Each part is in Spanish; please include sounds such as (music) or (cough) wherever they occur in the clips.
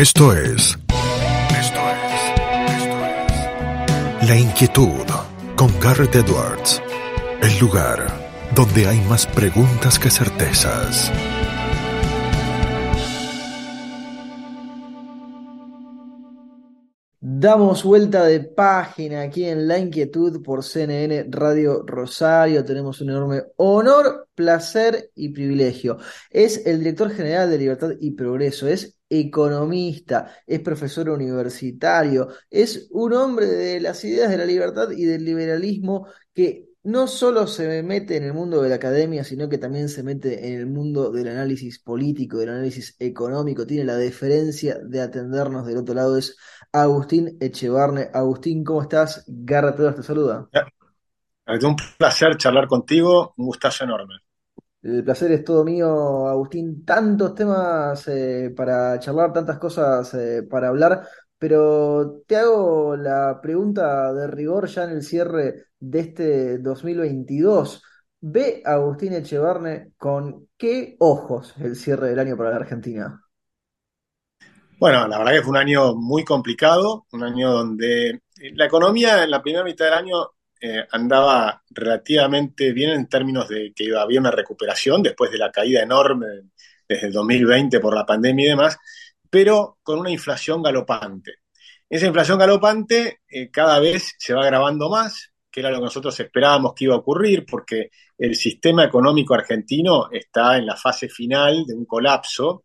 Esto es. Esto es. Esto es. La inquietud con Garrett Edwards. El lugar donde hay más preguntas que certezas. Damos vuelta de página aquí en La Inquietud por CNN Radio Rosario. Tenemos un enorme honor, placer y privilegio. Es el director general de Libertad y Progreso, es economista, es profesor universitario, es un hombre de las ideas de la libertad y del liberalismo que no solo se mete en el mundo de la academia, sino que también se mete en el mundo del análisis político, del análisis económico, tiene la deferencia de atendernos del otro lado, es Agustín Echevarne. Agustín, ¿cómo estás? Garra te saluda. Un placer charlar contigo, un gustazo enorme. El placer es todo mío, Agustín. Tantos temas eh, para charlar, tantas cosas eh, para hablar, pero te hago la pregunta de rigor ya en el cierre de este 2022. ¿Ve Agustín Echevarne con qué ojos el cierre del año para la Argentina? Bueno, la verdad que fue un año muy complicado, un año donde la economía en la primera mitad del año eh, andaba relativamente bien en términos de que había una recuperación después de la caída enorme desde el 2020 por la pandemia y demás, pero con una inflación galopante. Esa inflación galopante eh, cada vez se va agravando más, que era lo que nosotros esperábamos que iba a ocurrir, porque el sistema económico argentino está en la fase final de un colapso,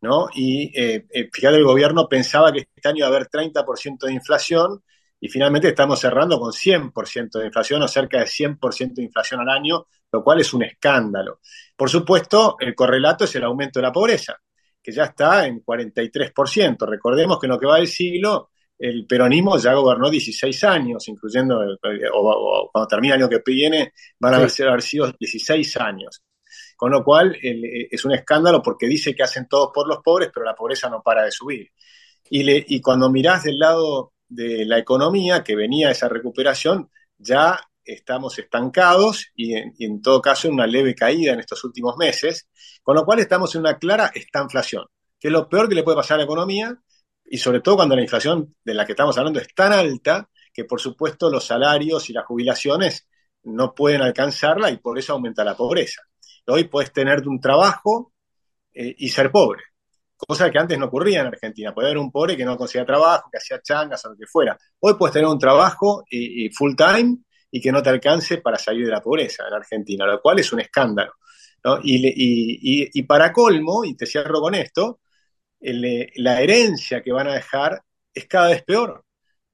¿no? Y eh, eh fíjate, el gobierno pensaba que este año iba a haber 30% de inflación, y finalmente estamos cerrando con 100% de inflación o cerca de 100% de inflación al año, lo cual es un escándalo. Por supuesto, el correlato es el aumento de la pobreza, que ya está en 43%. Recordemos que en lo que va del siglo, el peronismo ya gobernó 16 años, incluyendo, o, cuando termine el año que viene, van a haber, haber sido 16 años. Con lo cual es un escándalo porque dice que hacen todos por los pobres, pero la pobreza no para de subir. Y, le, y cuando mirás del lado de la economía, que venía esa recuperación, ya estamos estancados y en, todo caso en una leve caída en estos últimos meses, con lo cual estamos en una clara estanflación, que es lo peor que le puede pasar a la economía y sobre todo cuando la inflación de la que estamos hablando es tan alta que por supuesto los salarios y las jubilaciones no pueden alcanzarla y por eso aumenta la pobreza. Hoy puedes tener un trabajo eh, y ser pobre cosa que antes no ocurría en Argentina. Podía haber un pobre que no conseguía trabajo, que hacía changas o lo que fuera. Hoy puedes tener un trabajo y, full time y que no te alcance para salir de la pobreza en Argentina, lo cual es un escándalo. Y, para colmo, y te cierro con esto, la herencia que van a dejar es cada vez peor,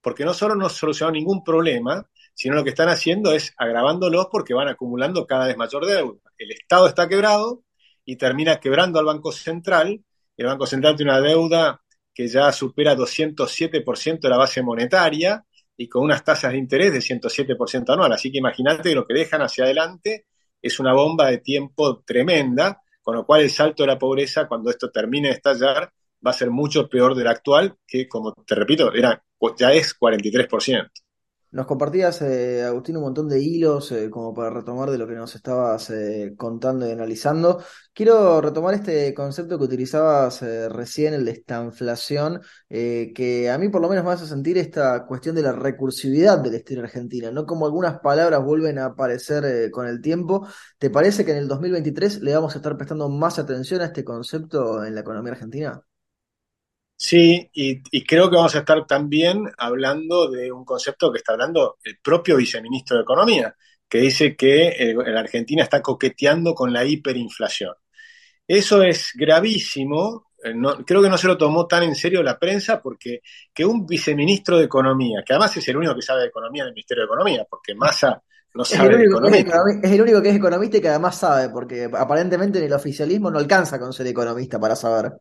porque no solo no solucionan ningún problema, sino lo que están haciendo es agravándolos porque van acumulando cada vez mayor deuda. El Estado está quebrado y termina quebrando al Banco Central el Banco Central tiene una deuda que ya supera 207% de la base monetaria y con unas tasas de interés de 107% anual. Así que imagínate lo que dejan hacia adelante es una bomba de tiempo tremenda, con lo cual el salto de la pobreza, cuando esto termine de estallar, va a ser mucho peor del actual, que como te repito, era, ya es 43%. Nos compartías, eh, Agustín, un montón de hilos eh, como para retomar de lo que nos estabas eh, contando y analizando. Quiero retomar este concepto que utilizabas recién, el de estanflación, que a mí por lo menos me hace sentir esta cuestión de la recursividad del estilo argentino, ¿no? Como algunas palabras vuelven a aparecer con el tiempo. ¿Te parece que en el 2023 le vamos a estar prestando más atención a este concepto en la economía argentina? Sí, y, creo que vamos a estar también hablando de un concepto que está hablando el propio viceministro de Economía, que dice que la Argentina está coqueteando con la hiperinflación. Eso es gravísimo. Eh, creo que no se lo tomó tan en serio la prensa porque que un viceministro de Economía, que además es el único que sabe de Economía en el Ministerio de Economía, porque Massa no sabe de economía. Es el único que es economista y que además sabe, porque aparentemente en el oficialismo no alcanza con ser economista para saber.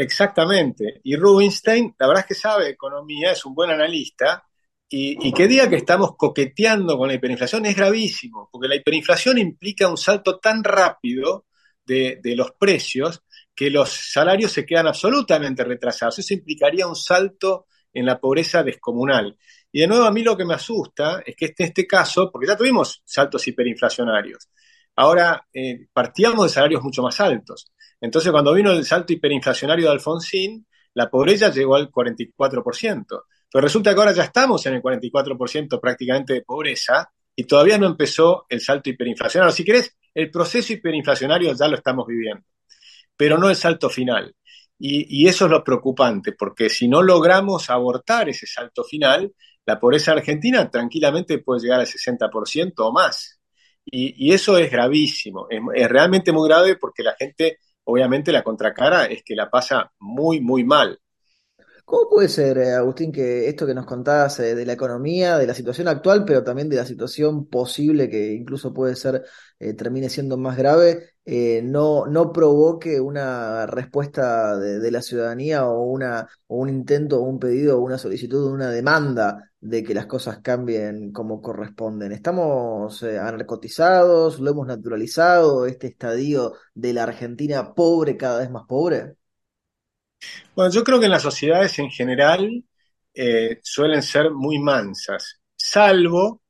Exactamente. Y Rubinstein, la verdad es que sabe economía, es un buen analista, y, que diga que estamos coqueteando con la hiperinflación es gravísimo, porque la hiperinflación implica un salto tan rápido de, los precios que los salarios se quedan absolutamente retrasados. Eso implicaría un salto en la pobreza descomunal. Y de nuevo a mí lo que me asusta es que este, en este caso, porque ya tuvimos saltos hiperinflacionarios, ahora eh, partíamos de salarios mucho más altos. Entonces, cuando vino el salto hiperinflacionario de Alfonsín, la pobreza llegó al 44%. Pero resulta que ahora ya estamos en el 44% prácticamente de pobreza y todavía no empezó el salto hiperinflacionario. Si querés, el proceso hiperinflacionario ya lo estamos viviendo, pero no el salto final. Y, eso es lo preocupante, porque si no logramos abortar ese salto final, la pobreza argentina tranquilamente puede llegar al 60% o más. Y, eso es gravísimo, es, realmente muy grave porque la gente, obviamente la contracara es que la pasa muy, muy mal. ¿Cómo puede ser, eh, Agustín, que esto que nos contás eh, de la economía, de la situación actual, pero también de la situación posible que incluso puede ser, eh, termine siendo más grave, no, no provoque una respuesta de, la ciudadanía o, una, un intento o un pedido o una solicitud una demanda de que las cosas cambien como corresponden? ¿Estamos anarcotizados? ¿Lo hemos naturalizado? ¿Este estadio de la Argentina pobre cada vez más pobre? Bueno, yo creo que en las sociedades en general eh, suelen ser muy mansas, salvo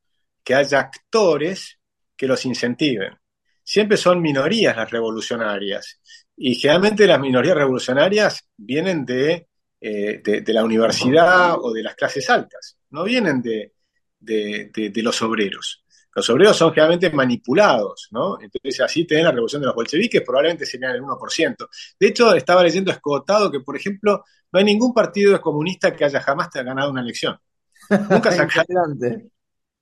que haya actores que los incentiven. Siempre son minorías las revolucionarias y generalmente las minorías revolucionarias vienen de, eh, de, la universidad o de las clases altas, no vienen de, de los obreros los obreros son generalmente manipulados, ¿no? Entonces así tienen la revolución de los bolcheviques, probablemente serían el 1%. De hecho, estaba leyendo escotado que, por ejemplo, no hay ningún partido comunista que haya jamás ganado una elección. Nunca (laughs) sacaron.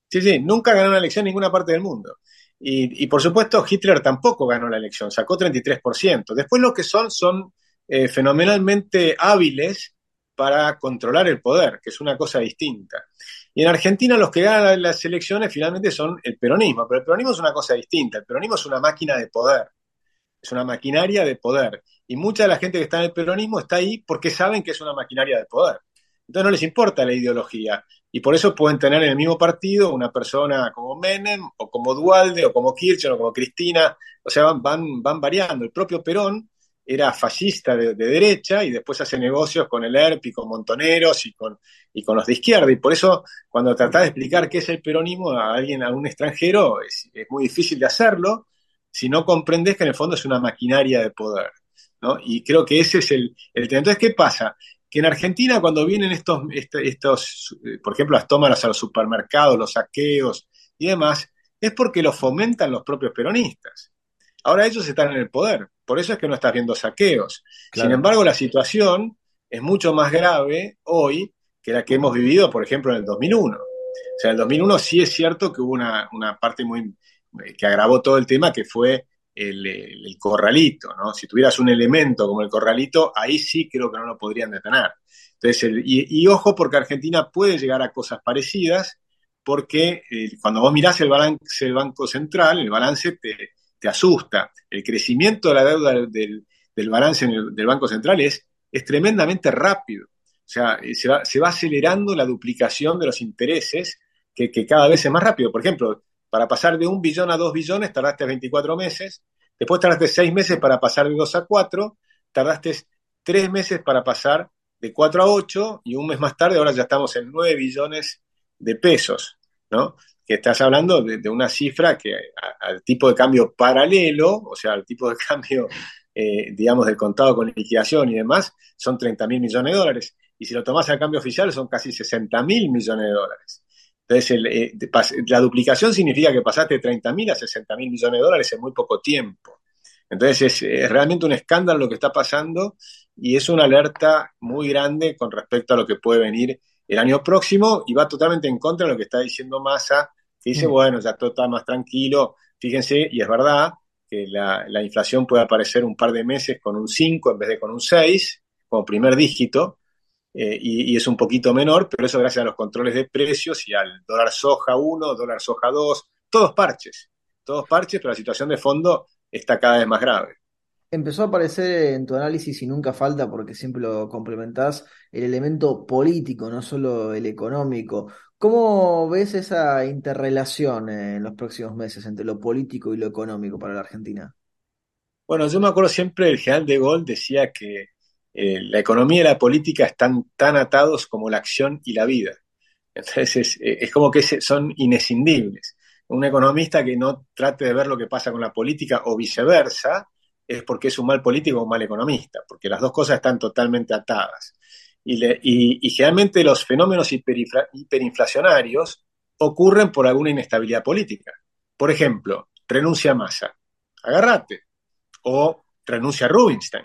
sí, sí, nunca ganó una elección en ninguna parte del mundo. Y, por supuesto, Hitler tampoco ganó la elección, sacó 33%. Después lo que son son eh, fenomenalmente hábiles para controlar el poder, que es una cosa distinta. Y en Argentina los que ganan las elecciones finalmente son el peronismo, pero el peronismo es una cosa distinta, el peronismo es una máquina de poder, es una maquinaria de poder. Y mucha de la gente que está en el peronismo está ahí porque saben que es una maquinaria de poder. Entonces no les importa la ideología. Y por eso pueden tener en el mismo partido una persona como Menem, o como Dualde, o como Kirchner, o como Cristina. O sea, van, van, van variando. El propio Perón era fascista de, derecha y después hace negocios con el ERP y con Montoneros y con, y con los de izquierda. Y por eso, cuando tratás de explicar qué es el peronismo a alguien, a un extranjero, es, muy difícil de hacerlo si no comprendes que en el fondo es una maquinaria de poder. ¿no? Y creo que ese es el, tema. Entonces, ¿qué pasa? Que en Argentina, cuando vienen estos, este, estos, eh, por ejemplo, las tomas a los supermercados, los saqueos y demás, es porque los fomentan los propios peronistas. Ahora ellos están en el poder, por eso es que no estás viendo saqueos. Sin embargo, la situación es mucho más grave hoy que la que hemos vivido, por ejemplo, en el 2001. O sea, en el 2001 sí es cierto que hubo una, parte muy que agravó todo el tema, que fue el, corralito, ¿no? Si tuvieras un elemento como el corralito, ahí sí creo que no lo podrían detener. Entonces, y, ojo porque Argentina puede llegar a cosas parecidas, porque eh, cuando vos mirás el balance del Banco Central, el balance te, te asusta. El crecimiento de la deuda del, balance del Banco Central es, es tremendamente rápido. O sea, eh, se va, se va, acelerando la duplicación de los intereses, que, cada vez es más rápido. Por ejemplo, para pasar de un billón a dos billones tardaste 24 meses, después tardaste seis meses para pasar de dos a cuatro, tardaste tres meses para pasar de cuatro a ocho, y un mes más tarde ahora ya estamos en nueve billones de pesos, ¿no? Que estás hablando de, una cifra que al tipo de cambio paralelo, o sea, al tipo de (laughs) cambio, eh, digamos, del contado con liquidación y demás, son 30 mil millones de dólares. Y si lo tomas al cambio oficial, son casi 60 mil millones de dólares. Entonces, eh, la duplicación significa que pasaste de 30 mil a 60 mil millones de dólares en muy poco tiempo. Entonces, es, realmente un escándalo lo que está pasando y es una alerta muy grande con respecto a lo que puede venir el año próximo y va totalmente en contra de lo que está diciendo Massa dice, bueno, ya todo está más tranquilo. Fíjense, y es verdad que la, inflación puede aparecer un par de meses con un 5 en vez de con un 6, como primer dígito, eh, y, es un poquito menor, pero eso gracias a los controles de precios y al dólar soja 1, dólar soja 2, todos parches, todos parches, pero la situación de fondo está cada vez más grave. Empezó a aparecer en tu análisis y nunca falta porque siempre lo complementás el elemento político, no solo el económico. ¿Cómo ves esa interrelación en los próximos meses entre lo político y lo económico para la Argentina? Bueno, yo me acuerdo siempre el general de Gaulle decía que eh, la economía y la política están tan atados como la acción y la vida. Entonces es, eh, como que son inescindibles. Un economista que no trate de ver lo que pasa con la política o viceversa, es porque es un mal político o un mal economista, porque las dos cosas están totalmente atadas. Y, generalmente los fenómenos hiperinflacionarios ocurren por alguna inestabilidad política. Por ejemplo, renuncia a Massa, agarrate, o renuncia a Rubinstein.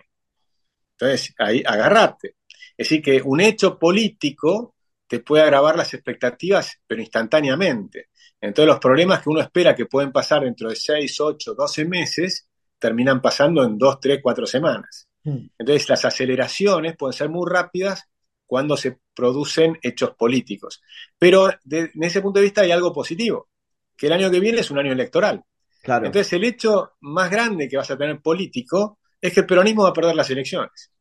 Entonces, ahí agarrate. Es decir, que un hecho político te puede agravar las expectativas, pero instantáneamente. Entonces, los problemas que uno espera que pueden pasar dentro de 6, 8, 12 meses, terminan pasando en 2, 3, 4 semanas. Hmm. Entonces, las aceleraciones pueden ser muy rápidas cuando se producen hechos políticos. Pero de, en ese punto de vista hay algo positivo, que el año que viene es un año electoral. Claro. Entonces, el hecho más grande que vas a tener político es que el peronismo va a perder las elecciones.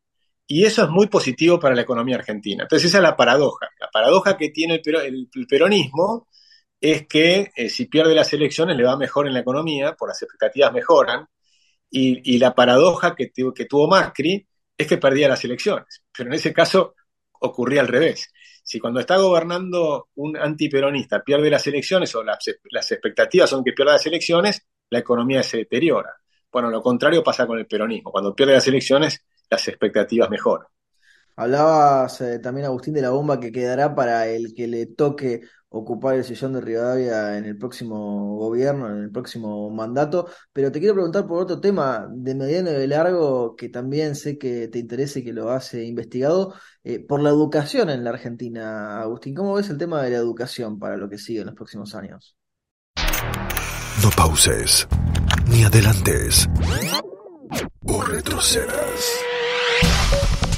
Y eso es muy positivo para la economía argentina. Entonces, esa es la paradoja. La paradoja que tiene el, peronismo es que eh, si pierde las elecciones le va mejor en la economía, por las expectativas mejoran, y, la paradoja que, que tuvo Macri es que perdía las elecciones. Pero en ese caso ocurría al revés. Si cuando está gobernando un antiperonista pierde las elecciones o las, expectativas son que pierda las elecciones, la economía se deteriora. Bueno, lo contrario pasa con el peronismo. Cuando pierde las elecciones, las expectativas mejoran. Hablabas eh, también, Agustín, de la bomba que quedará para el que le toque ocupar el sillón de Rivadavia en el próximo gobierno, en el próximo mandato, pero te quiero preguntar por otro tema de mediano y de largo que también sé que te interesa y que lo has investigado, eh, por la educación en la Argentina. Agustín, ¿cómo ves el tema de la educación para lo que sigue en los próximos años? No pauses, ni adelantes, o retrocedas.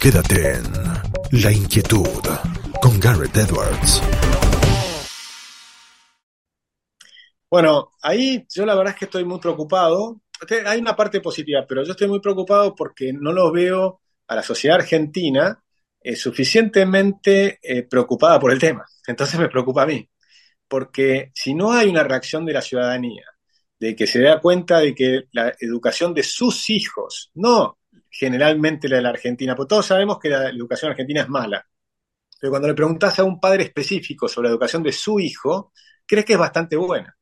Quédate en La Inquietud con Garrett Edwards. Bueno, ahí yo la verdad es que estoy muy preocupado. Hay una parte positiva, pero yo estoy muy preocupado porque no lo veo a la sociedad argentina eh, suficientemente eh, preocupada por el tema. Entonces me preocupa a mí, porque si no hay una reacción de la ciudadanía, de que se da cuenta de que la educación de sus hijos, no generalmente la de la Argentina, porque todos sabemos que la educación argentina es mala, pero cuando le preguntas a un padre específico sobre la educación de su hijo, crees que es bastante buena.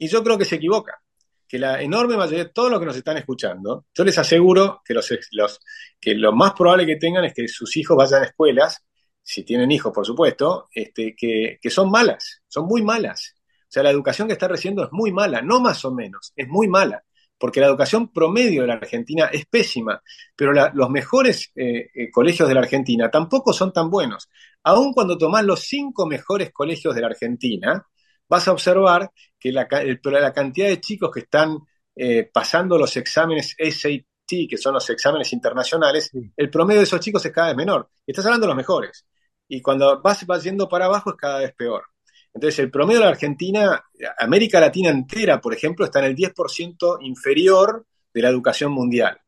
Y yo creo que se equivoca, que la enorme mayoría de todos los que nos están escuchando, yo les aseguro que, los, que lo más probable que tengan es que sus hijos vayan a escuelas, si tienen hijos, por supuesto, este, que, son malas, son muy malas. O sea, la educación que está recibiendo es muy mala, no más o menos, es muy mala, porque la educación promedio de la Argentina es pésima, pero los mejores eh, eh, colegios de la Argentina tampoco son tan buenos. Aun cuando tomás los cinco mejores colegios de la Argentina, vas a observar que la, la cantidad de chicos que están eh, pasando los exámenes SAT, que son los exámenes internacionales, el promedio de esos chicos es cada vez menor. Estás hablando de los mejores. Y cuando vas, vas yendo para abajo es cada vez peor. Entonces, el promedio de la Argentina, América Latina entera, por ejemplo, está en el 10% inferior de la educación mundial.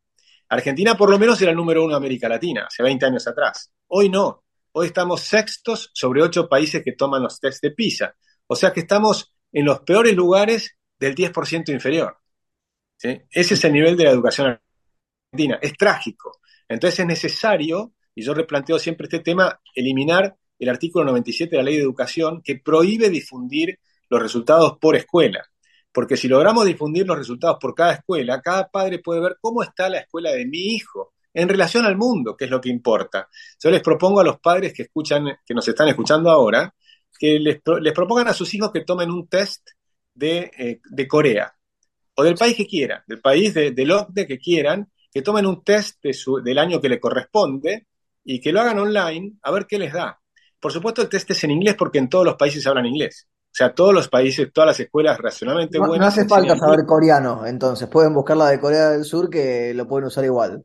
Argentina, por lo menos, era el número uno de América Latina, hace 20 años atrás. Hoy no. Hoy estamos sextos sobre ocho países que toman los tests de PISA. O sea que estamos en los peores lugares del 10% inferior. Ese es el nivel de la educación argentina. Es trágico. Entonces es necesario, y yo replanteo siempre este tema, eliminar el artículo 97 de la Ley de Educación que prohíbe difundir los resultados por escuela. Porque si logramos difundir los resultados por cada escuela, cada padre puede ver cómo está la escuela de mi hijo en relación al mundo, que es lo que importa. Yo les propongo a los padres que escuchan, que nos están escuchando ahora, que les, propongan a sus hijos que tomen un test de, eh, Corea o del país que quieran, del país de, del OCDE que quieran, que tomen un test del año que le corresponde y que lo hagan online a ver qué les da. Por supuesto, el test es en inglés porque en todos los países hablan inglés. O sea, todos los países, todas las escuelas racionalmente buenas. No hace falta saber coreano, entonces. Pueden buscar la de Corea del Sur que lo pueden usar igual.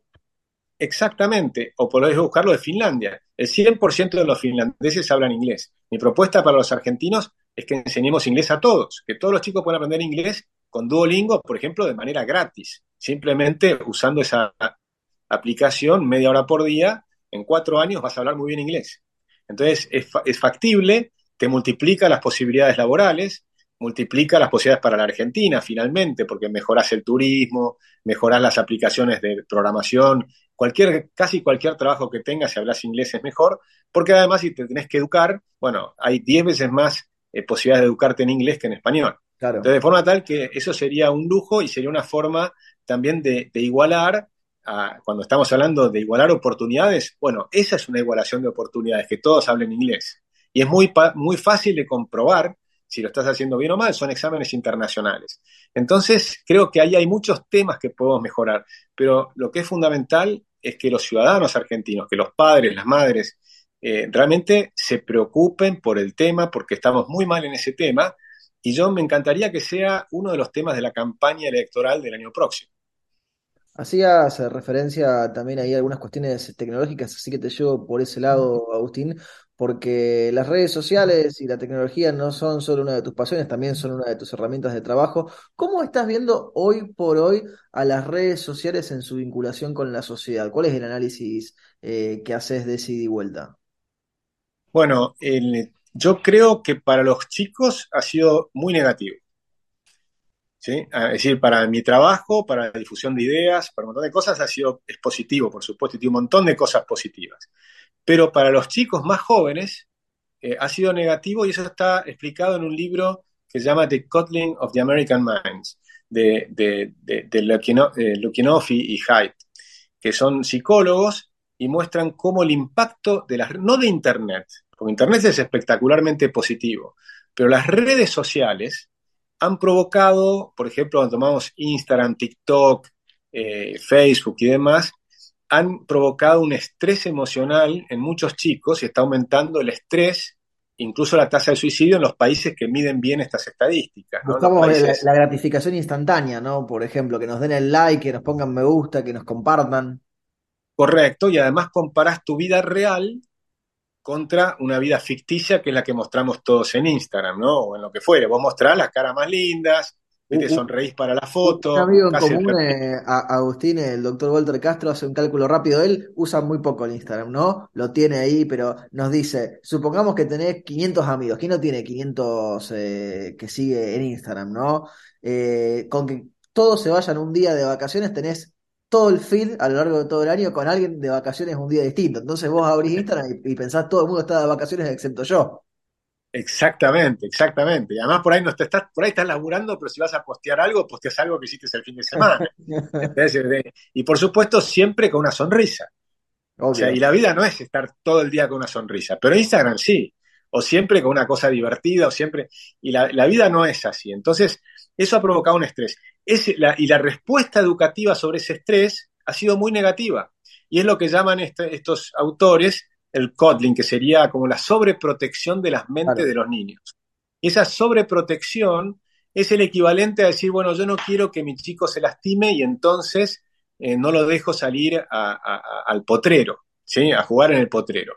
Exactamente, o podés buscarlo de Finlandia. El 100% de los finlandeses hablan inglés. Mi propuesta para los argentinos es que enseñemos inglés a todos, que todos los chicos puedan aprender inglés con Duolingo, por ejemplo, de manera gratis, simplemente usando esa aplicación media hora por día, en cuatro años vas a hablar muy bien inglés. Entonces, es, es factible, te multiplica las posibilidades laborales, multiplica las posibilidades para la Argentina finalmente, porque mejoras el turismo, mejoras las aplicaciones de programación, cualquier, casi cualquier trabajo que tengas, si hablas inglés es mejor, porque además si te tenés que educar, bueno, hay 10 veces más eh, posibilidades de educarte en inglés que en español. Entonces, de forma tal que eso sería un lujo y sería una forma también de, igualar, cuando estamos hablando de igualar oportunidades, bueno, esa es una igualación de oportunidades, que todos hablen inglés. Y es muy, muy fácil de comprobar si lo estás haciendo bien o mal, son exámenes internacionales. Entonces, creo que ahí hay muchos temas que podemos mejorar, pero lo que es fundamental es que los ciudadanos argentinos, que los padres, las madres, eh, realmente se preocupen por el tema, porque estamos muy mal en ese tema, y yo me encantaría que sea uno de los temas de la campaña electoral del año próximo. Hacías referencia también ahí a algunas cuestiones tecnológicas, así que te llevo por ese lado, Agustín, porque las redes sociales y la tecnología no son solo una de tus pasiones, también son una de tus herramientas de trabajo. ¿Cómo estás viendo hoy por hoy a las redes sociales en su vinculación con la sociedad? ¿Cuál es el análisis eh, que haces de ida y vuelta? Bueno, yo creo que para los chicos ha sido muy negativo. Es decir, para mi trabajo, para la difusión de ideas, para un montón de cosas ha sido, es positivo, por supuesto, y tiene un montón de cosas positivas. Pero para los chicos más jóvenes eh, ha sido negativo y eso está explicado en un libro que se llama The Coddling of the American Minds, de, de, de, eh, y Haidt, que son psicólogos y muestran cómo el impacto de las, no de Internet, porque Internet es espectacularmente positivo, pero las redes sociales han provocado, por ejemplo, cuando tomamos Instagram, TikTok, eh, Facebook y demás, han provocado un estrés emocional en muchos chicos y está aumentando el estrés, incluso la tasa de suicidio en los países que miden bien estas estadísticas. Buscamos la, gratificación instantánea, ¿no? Por ejemplo, que nos den el like, que nos pongan me gusta, que nos compartan. Correcto, y además comparás tu vida real contra una vida ficticia que es la que mostramos todos en Instagram, ¿no? O en lo que fuere. Vos mostrás las caras más lindas, te sonreís para la foto. Un amigo en común, eh, Agustín, el doctor Walter Castro, hace un cálculo rápido. Él usa muy poco el Instagram, ¿no? Lo tiene ahí, pero nos dice, supongamos que tenés 500 amigos. ¿Quién no tiene 500 eh, que sigue en Instagram, no? Eh, con que todos se vayan un día de vacaciones, tenés todo el feed a lo largo de todo el año con alguien de vacaciones un día distinto. Entonces vos abrís Instagram y, pensás todo el mundo está de vacaciones excepto yo. Exactamente, exactamente. Y además por ahí no te estás, por ahí estás laburando, pero si vas a postear algo, posteas algo que hiciste el fin de semana. (laughs) y por supuesto, siempre con una sonrisa. O sea, y la vida no es estar todo el día con una sonrisa, pero Instagram sí. O siempre con una cosa divertida, o siempre. Y la, la vida no es así. Entonces, eso ha provocado un estrés y la respuesta educativa sobre ese estrés ha sido muy negativa. Y es lo que llaman este, estos autores el coddling, que sería como la sobreprotección de las mentes de los niños. Y esa sobreprotección es el equivalente a decir, bueno, yo no quiero que mi chico se lastime y entonces eh, no lo dejo salir al potrero, ¿sí? a jugar en el potrero.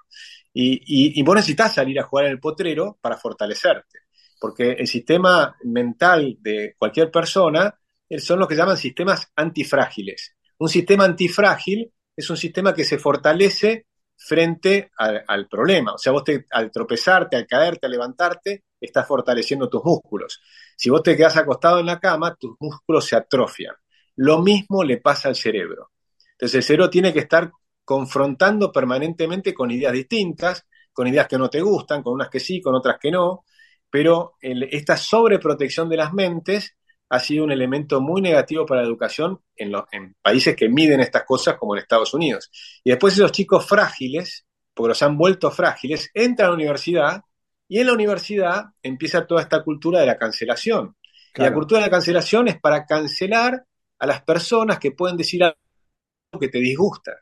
Y, y, y, vos necesitas salir a jugar en el potrero para fortalecerte, porque el sistema mental de cualquier persona son lo que llaman sistemas antifrágiles. Un sistema antifrágil es un sistema que se fortalece frente al, problema. O sea, vos al tropezarte, al caerte, al levantarte, estás fortaleciendo tus músculos. Si vos te quedas acostado en la cama, tus músculos se atrofian. Lo mismo le pasa al cerebro. Entonces el cerebro tiene que estar confrontando permanentemente con ideas distintas, con ideas que no te gustan, con unas que sí, con otras que no, pero esta sobreprotección de las mentes ha sido un elemento muy negativo para la educación en, en, países que miden estas cosas como en Estados Unidos. Y después esos chicos frágiles, porque los han vuelto frágiles, entran a la universidad y en la universidad empieza toda esta cultura de la cancelación. Y la cultura de la cancelación es para cancelar a las personas que pueden decir algo que te disgusta,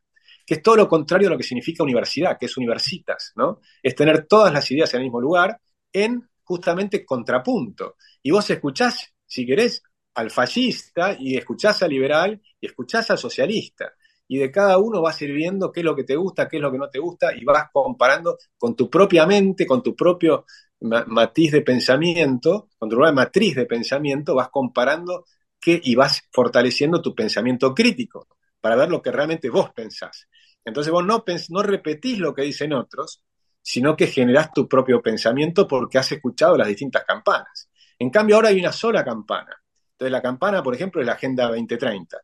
que es todo lo contrario a lo que significa universidad, que es universitas, ¿no? Es tener todas las ideas en el mismo lugar en justamente contrapunto. Y vos escuchás si querés, al fascista y escuchás al liberal y escuchás al socialista. Y de cada uno vas sirviendo qué es lo que te gusta, qué es lo que no te gusta, y vas comparando con tu propia mente, con tu propio matiz de pensamiento, con tu propia matriz de pensamiento, vas comparando qué y vas fortaleciendo tu pensamiento crítico para ver lo que realmente vos pensás. Entonces vos no, no repetís lo que dicen otros, sino que generás tu propio pensamiento porque has escuchado las distintas campanas. En cambio, ahora hay una sola campana. Entonces, la campana, por ejemplo, es la Agenda 2030.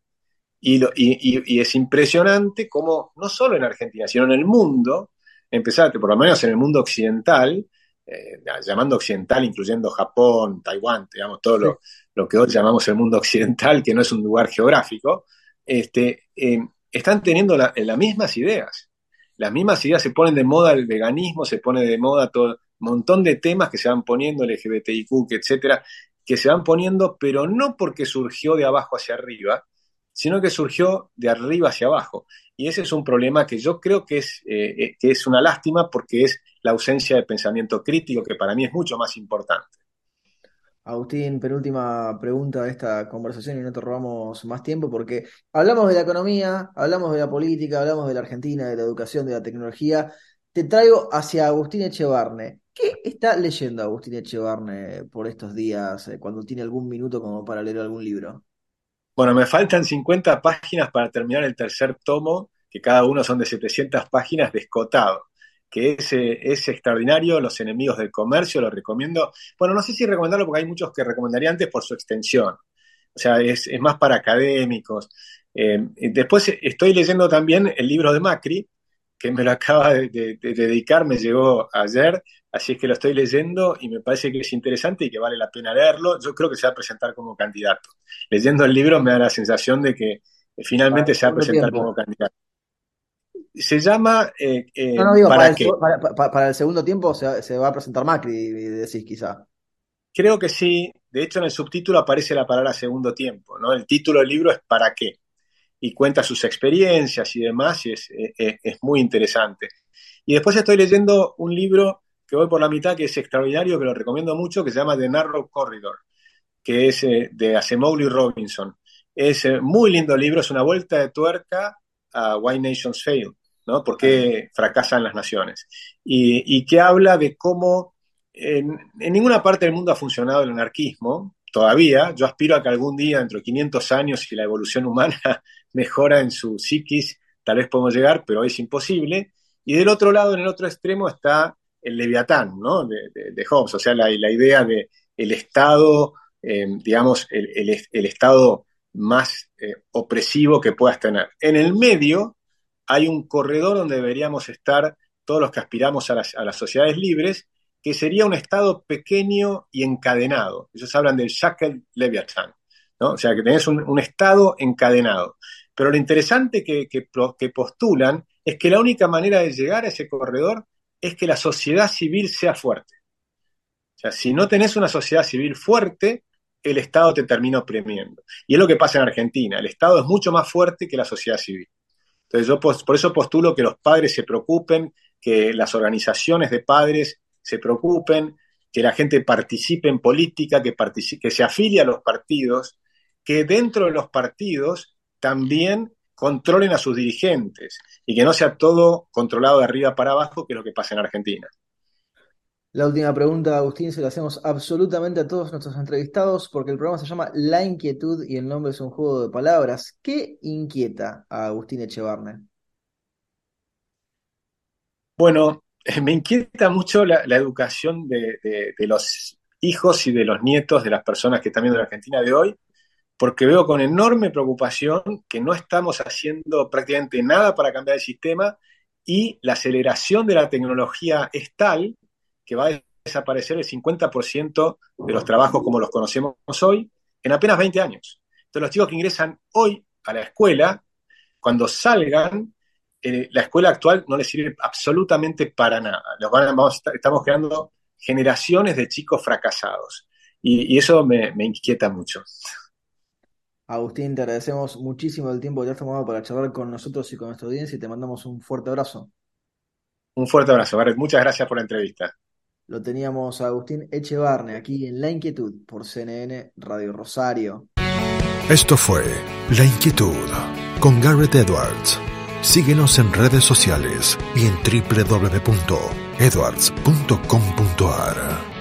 Y, es impresionante cómo, no solo en Argentina, sino en el mundo, empezar, por lo menos en el mundo occidental, eh, llamando occidental, incluyendo Japón, Taiwán, digamos, todo lo, lo, que hoy llamamos el mundo occidental, que no es un lugar geográfico, este, eh, están teniendo las mismas ideas. Las mismas ideas se ponen de moda el veganismo, se pone de moda todo montón de temas que se van poniendo, LGBTIQ, etcétera, que se van poniendo, pero no porque surgió de abajo hacia arriba, sino que surgió de arriba hacia abajo. Y ese es un problema que yo creo que es, eh, que es una lástima porque es la ausencia de pensamiento crítico, que para mí es mucho más importante. Agustín, penúltima pregunta de esta conversación y no te robamos más tiempo porque hablamos de la economía, hablamos de la política, hablamos de la Argentina, de la educación, de la tecnología. Te traigo hacia Agustín Echevarne. ¿Qué está leyendo Agustín Echevarne por estos días, eh, cuando tiene algún minuto como para leer algún libro? Bueno, me faltan 50 páginas para terminar el tercer tomo, que cada uno son de 700 páginas de escotado que es, es, extraordinario, Los enemigos del comercio, lo recomiendo. Bueno, no sé si recomendarlo porque hay muchos que recomendaría antes por su extensión. O sea, es, más para académicos. Eh, después estoy leyendo también el libro de Macri, que me lo acaba de, dedicar, me llegó ayer, así es que lo estoy leyendo y me parece que es interesante y que vale la pena leerlo. Yo creo que se va a presentar como candidato. Leyendo el libro me da la sensación de que finalmente se va a presentar como candidato se llama... Eh, eh, no, no, digo, ¿para, para, el, segundo tiempo se, va a presentar Macri, decís quizá. Creo que sí. De hecho, en el subtítulo aparece la palabra segundo tiempo, ¿no? El título del libro es ¿Para qué? Y cuenta sus experiencias y demás, y es, eh, es, muy interesante. Y después estoy leyendo un libro que voy por la mitad, que es extraordinario, que lo recomiendo mucho, que se llama The Narrow Corridor, que es de Acemoglu y Robinson. Es muy lindo libro, es una vuelta de tuerca a Why Nations Fail. ¿no? ¿Por qué fracasan las naciones? Y, que habla de cómo en, ninguna parte del mundo ha funcionado el anarquismo, todavía. Yo aspiro a que algún día, dentro de 500 años, si la evolución humana (laughs) mejora en su psiquis, tal vez podemos llegar, pero es imposible. Y del otro lado, en el otro extremo, está el leviatán, ¿no? De, Hobbes, o sea, la, idea de el Estado, eh, digamos, el, Estado más eh, opresivo que puedas tener. En el medio hay un corredor donde deberíamos estar todos los que aspiramos a las, sociedades libres, que sería un Estado pequeño y encadenado. Ellos hablan del Shackle Leviathan, ¿no? O sea, que tenés un, Estado encadenado. Pero lo interesante que, que, postulan es que la única manera de llegar a ese corredor es que la sociedad civil sea fuerte. O sea, si no tenés una sociedad civil fuerte, el Estado te termina oprimiendo. Y es lo que pasa en Argentina. El Estado es mucho más fuerte que la sociedad civil. Entonces yo por eso postulo que los padres se preocupen, que las organizaciones de padres se preocupen, que la gente participe en política, que, que se afilie a los partidos, que dentro de los partidos también controlen a sus dirigentes y que no sea todo controlado de arriba para abajo, que es lo que pasa en Argentina. La última pregunta, Agustín, se la hacemos absolutamente a todos nuestros entrevistados porque el programa se llama La Inquietud y el nombre es un juego de palabras. ¿Qué inquieta a Agustín Echevarne? Bueno, me inquieta mucho la, educación de, los hijos y de los nietos de las personas que están viendo la Argentina de hoy, porque veo con enorme preocupación que no estamos haciendo prácticamente nada para cambiar el sistema y la aceleración de la tecnología es tal que va a desaparecer el 50% de los trabajos como los conocemos hoy en apenas 20 años. Entonces los chicos que ingresan hoy a la escuela, cuando salgan, eh, la escuela actual no les sirve absolutamente para nada. estamos creando generaciones de chicos fracasados. Y, eso me, inquieta mucho. Agustín, te agradecemos muchísimo el tiempo que te has tomado para charlar con nosotros y con nuestra audiencia y te mandamos un fuerte abrazo. Un fuerte abrazo, Gareth. Muchas gracias por la entrevista. Lo teníamos a Agustín Echevarne aquí en La Inquietud por CNN Radio Rosario. Esto fue La Inquietud con Garrett Edwards. Síguenos en redes sociales y en www.edwards.com.ar.